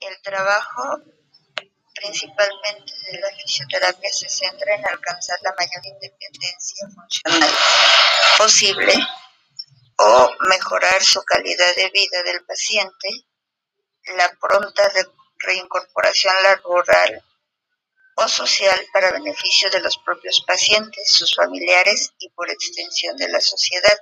El trabajo principalmente de la fisioterapia se centra en alcanzar la mayor independencia funcional posible o mejorar su calidad de vida del paciente, la pronta reincorporación laboral o social para beneficio de los propios pacientes, sus familiares y por extensión de la sociedad.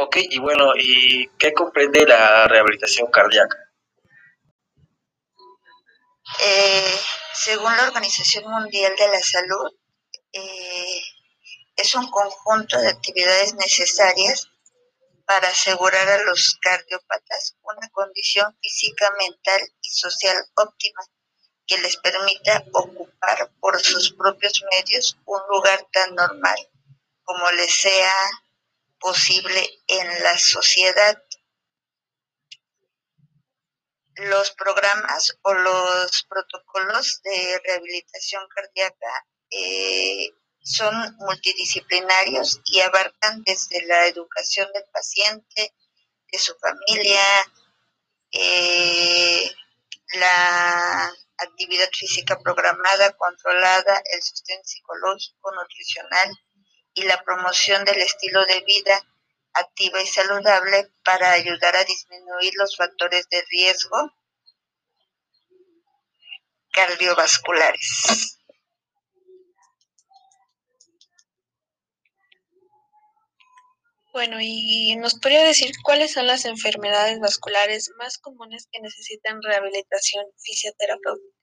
Ok, y bueno, ¿y qué comprende la rehabilitación cardíaca? Eh, según la Organización Mundial de la Salud, eh, es un conjunto de actividades necesarias para asegurar a los cardiópatas una condición física, mental y social óptima que les permita ocupar por sus propios medios un lugar tan normal como les sea posible en la sociedad. Los programas o los protocolos de rehabilitación cardíaca eh, son multidisciplinarios y abarcan desde la educación del paciente, de su familia, eh, la actividad física programada, controlada, el sostén psicológico, nutricional, y la promoción del estilo de vida activa y saludable para ayudar a disminuir los factores de riesgo cardiovasculares. Bueno, ¿y nos podría decir cuáles son las enfermedades vasculares más comunes que necesitan rehabilitación fisioterapéutica?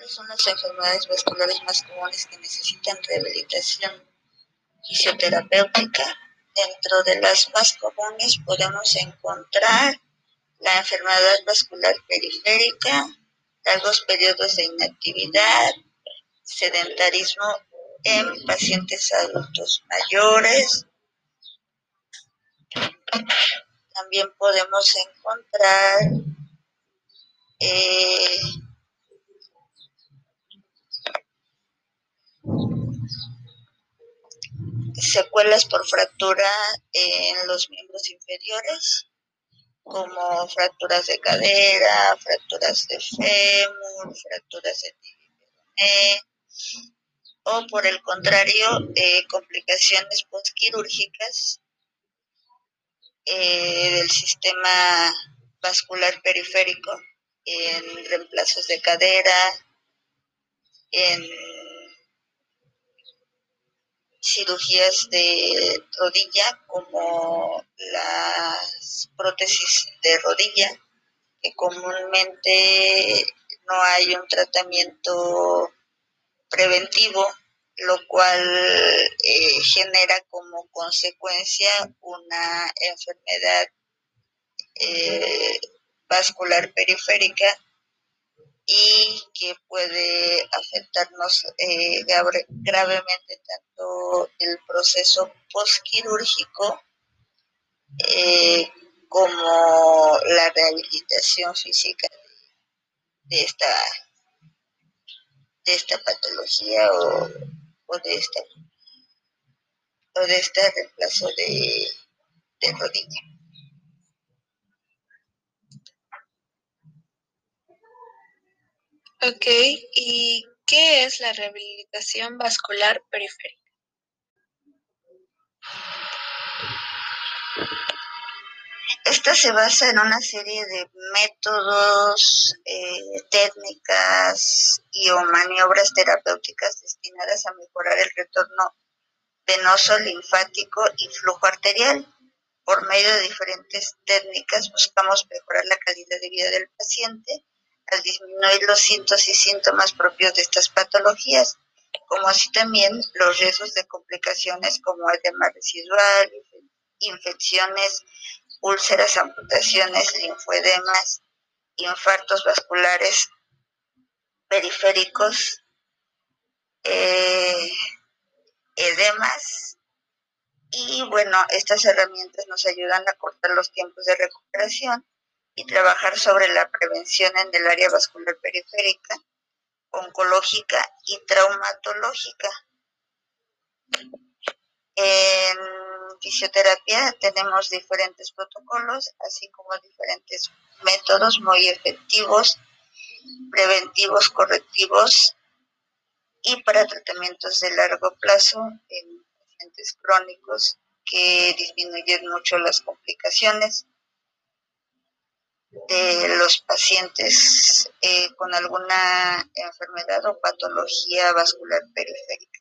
¿Cuáles son las enfermedades vasculares más comunes que necesitan rehabilitación fisioterapéutica? Dentro de las más comunes podemos encontrar la enfermedad vascular periférica, largos periodos de inactividad, sedentarismo en pacientes adultos mayores. También podemos encontrar eh, secuelas por fractura en los miembros inferiores, como fracturas de cadera, fracturas de fémur, fracturas de tibia o por el contrario, eh, complicaciones postquirúrgicas eh, del sistema vascular periférico en reemplazos de cadera, en cirugías de rodilla como las prótesis de rodilla, que comúnmente no hay un tratamiento preventivo, lo cual eh, genera como consecuencia una enfermedad eh, vascular periférica y que puede afectarnos eh, gravemente tanto el proceso postquirúrgico eh, como la rehabilitación física de, esta de esta patología o, de esta o de este reemplazo de, de rodilla. Ok, ¿y qué es la rehabilitación vascular periférica? Esta se basa en una serie de métodos, eh, técnicas y o maniobras terapéuticas destinadas a mejorar el retorno venoso, linfático y flujo arterial. Por medio de diferentes técnicas buscamos mejorar la calidad de vida del paciente al disminuir los síntomas y síntomas propios de estas patologías, como así también los riesgos de complicaciones como edema residual, infecciones, úlceras, amputaciones, linfoedemas, infartos vasculares periféricos, eh, edemas. Y bueno, estas herramientas nos ayudan a cortar los tiempos de recuperación y trabajar sobre la prevención en el área vascular periférica, oncológica y traumatológica. En fisioterapia tenemos diferentes protocolos, así como diferentes métodos muy efectivos, preventivos, correctivos y para tratamientos de largo plazo en pacientes crónicos que disminuyen mucho las complicaciones de los pacientes eh, con alguna enfermedad o patología vascular periférica.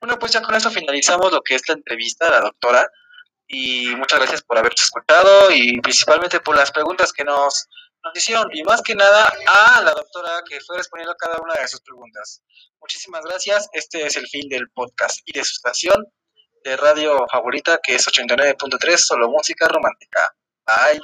Bueno, pues ya con eso finalizamos lo que es la entrevista a la doctora y muchas gracias por habernos escuchado y principalmente por las preguntas que nos, nos hicieron y más que nada a la doctora que fue respondiendo a cada una de sus preguntas. Muchísimas gracias. Este es el fin del podcast y de su estación de radio favorita que es 89.3, solo música romántica. Bye.